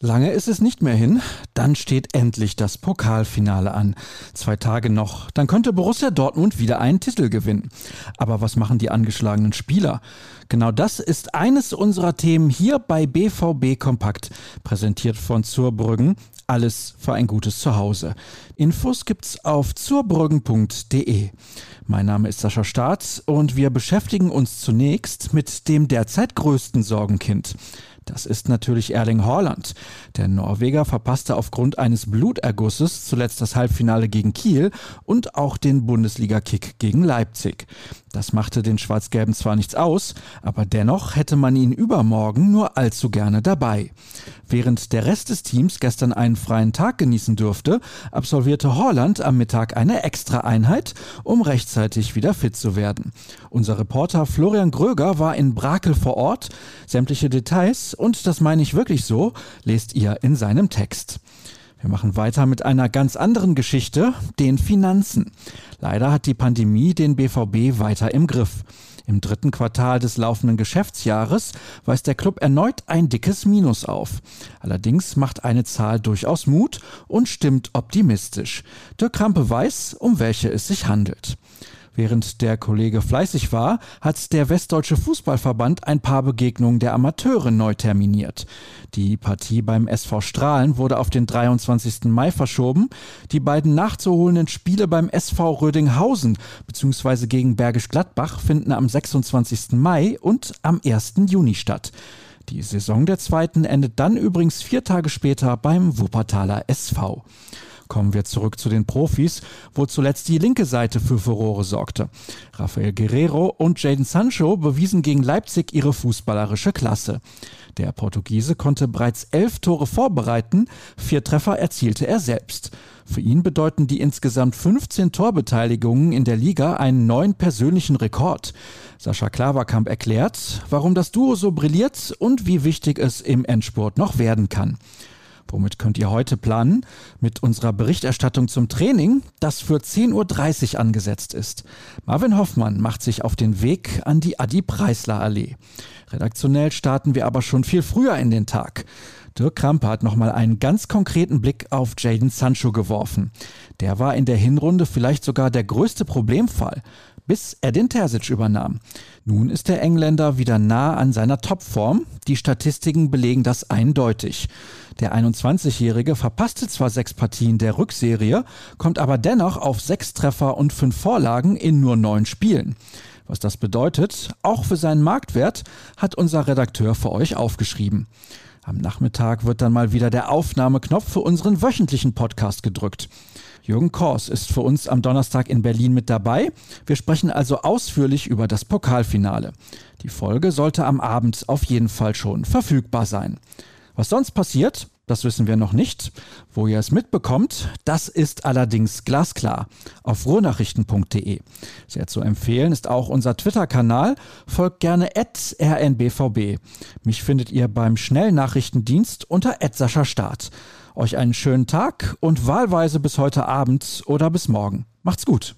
Lange ist es nicht mehr hin, dann steht endlich das Pokalfinale an. Zwei Tage noch, dann könnte Borussia Dortmund wieder einen Titel gewinnen. Aber was machen die angeschlagenen Spieler? Genau das ist eines unserer Themen hier bei BVB Kompakt, präsentiert von Zurbrüggen. Alles für ein gutes Zuhause. Infos gibt's auf zurbrüggen.de. Mein Name ist Sascha Staat und wir beschäftigen uns zunächst mit dem derzeit größten Sorgenkind. Das ist natürlich Erling Haaland. Der Norweger verpasste aufgrund eines Blutergusses zuletzt das Halbfinale gegen Kiel und auch den Bundesliga-Kick gegen Leipzig. Das machte den Schwarz-Gelben zwar nichts aus, aber dennoch hätte man ihn übermorgen nur allzu gerne dabei. Während der Rest des Teams gestern einen freien Tag genießen durfte, absolvierte Haaland am Mittag eine Extra-Einheit, um rechtzeitig wieder fit zu werden. Unser Reporter Florian Gröger war in Brakel vor Ort. Sämtliche Details und das meine ich wirklich so, lest ihr in seinem Text. Wir machen weiter mit einer ganz anderen Geschichte, den Finanzen. Leider hat die Pandemie den BVB weiter im Griff. Im dritten Quartal des laufenden Geschäftsjahres weist der Club erneut ein dickes Minus auf. Allerdings macht eine Zahl durchaus Mut und stimmt optimistisch. Dirk Krampe weiß, um welche es sich handelt. Während der Kollege fleißig war, hat der Westdeutsche Fußballverband ein paar Begegnungen der Amateure neu terminiert. Die Partie beim SV Strahlen wurde auf den 23. Mai verschoben. Die beiden nachzuholenden Spiele beim SV Rödinghausen bzw. gegen Bergisch Gladbach finden am 26. Mai und am 1. Juni statt. Die Saison der zweiten endet dann übrigens vier Tage später beim Wuppertaler SV. Kommen wir zurück zu den Profis, wo zuletzt die linke Seite für Furore sorgte. Rafael Guerrero und Jaden Sancho bewiesen gegen Leipzig ihre fußballerische Klasse. Der Portugiese konnte bereits elf Tore vorbereiten, vier Treffer erzielte er selbst. Für ihn bedeuten die insgesamt 15 Torbeteiligungen in der Liga einen neuen persönlichen Rekord. Sascha Klaverkamp erklärt, warum das Duo so brilliert und wie wichtig es im Endspurt noch werden kann. Womit könnt ihr heute planen? Mit unserer Berichterstattung zum Training, das für 10.30 Uhr angesetzt ist. Marvin Hoffmann macht sich auf den Weg an die Adi-Preisler-Allee. Redaktionell starten wir aber schon viel früher in den Tag. Dirk Krampe hat nochmal einen ganz konkreten Blick auf Jaden Sancho geworfen. Der war in der Hinrunde vielleicht sogar der größte Problemfall bis Edin Terzic übernahm. Nun ist der Engländer wieder nah an seiner Topform. Die Statistiken belegen das eindeutig. Der 21-Jährige verpasste zwar sechs Partien der Rückserie, kommt aber dennoch auf sechs Treffer und fünf Vorlagen in nur neun Spielen. Was das bedeutet, auch für seinen Marktwert, hat unser Redakteur für euch aufgeschrieben. Am Nachmittag wird dann mal wieder der Aufnahmeknopf für unseren wöchentlichen Podcast gedrückt. Jürgen Kors ist für uns am Donnerstag in Berlin mit dabei. Wir sprechen also ausführlich über das Pokalfinale. Die Folge sollte am Abend auf jeden Fall schon verfügbar sein. Was sonst passiert, das wissen wir noch nicht. Wo ihr es mitbekommt, das ist allerdings glasklar auf ruhrnachrichten.de. Sehr zu empfehlen ist auch unser Twitter-Kanal. Folgt gerne rnbvb. Mich findet ihr beim Schnellnachrichtendienst unter Start. Euch einen schönen Tag und wahlweise bis heute Abend oder bis morgen. Macht's gut.